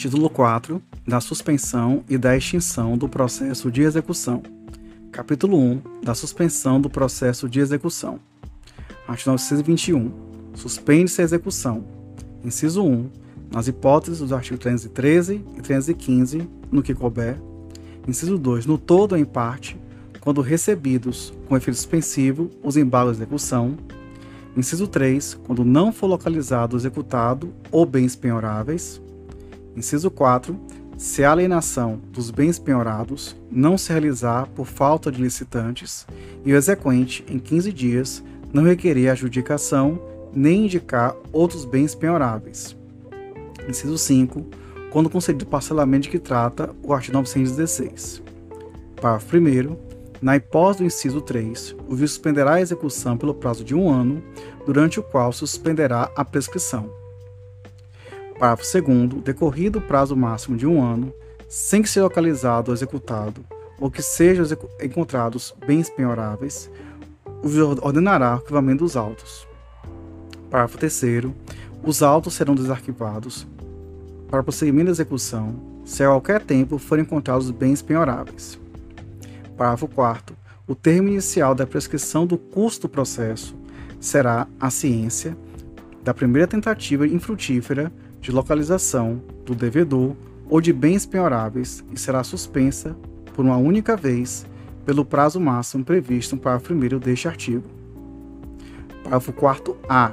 Título 4 da suspensão e da extinção do processo de execução. Capítulo 1 da suspensão do processo de execução. Artigo 921. Suspende-se a execução. Inciso 1. Nas hipóteses dos artigos 313 e 315, no que couber. Inciso 2. No todo ou em parte, quando recebidos com efeito suspensivo os embalos de execução. Inciso 3. Quando não for localizado o executado ou bens penhoráveis. Inciso 4. Se a alienação dos bens penhorados não se realizar por falta de licitantes e o exequente, em 15 dias, não requerer adjudicação nem indicar outros bens penhoráveis. Inciso 5. Quando concedido parcelamento de que trata o artigo 916. Parágrafo 1. Na hipótese do inciso 3, o juiz suspenderá a execução pelo prazo de um ano, durante o qual suspenderá a prescrição. Parágrafo 2. Decorrido o prazo máximo de um ano, sem que seja localizado ou executado, ou que sejam encontrados bens penhoráveis, o ordenará o arquivamento dos autos. Parágrafo 3. Os autos serão desarquivados para prosseguimento da execução se a qualquer tempo forem encontrados bens penhoráveis. Parágrafo 4. O termo inicial da prescrição do custo do processo será a ciência da primeira tentativa infrutífera de localização do devedor ou de bens penhoráveis e será suspensa por uma única vez pelo prazo máximo previsto no parágrafo 1 deste artigo. Parágrafo 4 A.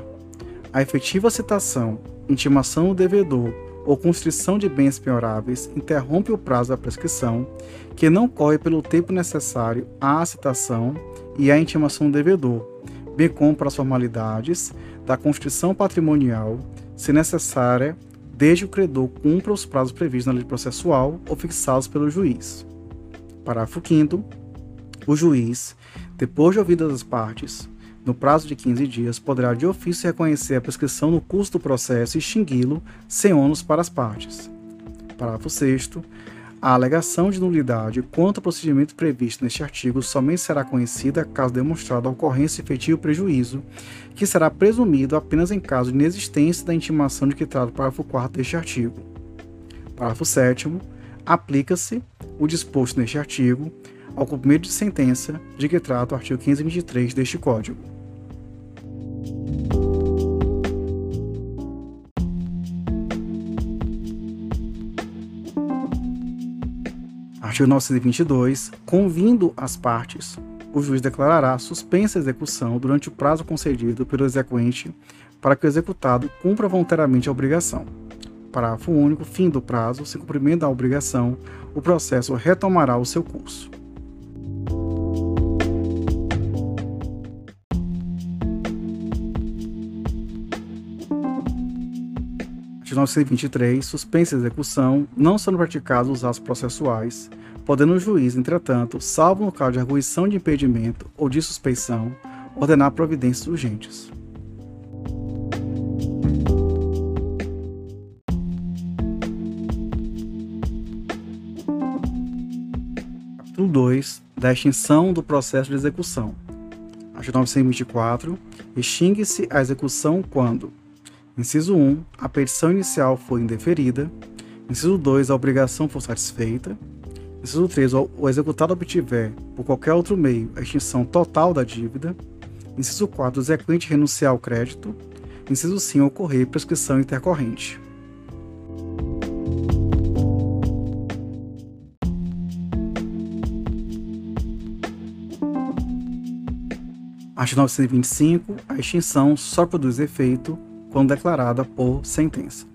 A efetiva citação, intimação do devedor ou constrição de bens penhoráveis interrompe o prazo da prescrição, que não corre pelo tempo necessário à citação e à intimação do devedor, bem como para as formalidades da constrição patrimonial se necessária, desde o credor cumpra os prazos previstos na lei processual ou fixados pelo juiz. Parágrafo 5 O juiz, depois de ouvidas as partes, no prazo de 15 dias, poderá de ofício reconhecer a prescrição no curso do processo e extingui-lo sem ônus para as partes. Parágrafo 6 a alegação de nulidade quanto ao procedimento previsto neste artigo somente será conhecida caso demonstrado a ocorrência efetiva prejuízo, que será presumido apenas em caso de inexistência da intimação de que trata o parágrafo 4 deste artigo. Parágrafo 7 aplica-se o disposto neste artigo ao cumprimento de sentença de que trata o artigo 523 deste Código. Artigo 922. Convindo as partes, o juiz declarará suspensa a execução durante o prazo concedido pelo exequente para que o executado cumpra voluntariamente a obrigação. Parágrafo único. Fim do prazo. Se cumprimento da obrigação, o processo retomará o seu curso. Artigo 923. Suspensa a execução, não sendo praticados os atos processuais, podendo o juiz, entretanto, salvo no caso de arguição de impedimento ou de suspeição, ordenar providências urgentes. Capítulo 2 da extinção do processo de execução. Artigo 924. Extingue-se a execução quando: Inciso 1. A petição inicial foi indeferida. Inciso 2. A obrigação for satisfeita. Inciso 3. O executado obtiver, por qualquer outro meio, a extinção total da dívida. Inciso 4. O exequente renunciar ao crédito. Inciso 5. Ocorrer prescrição intercorrente. Artigo 925. A extinção só produz efeito declarada por sentença.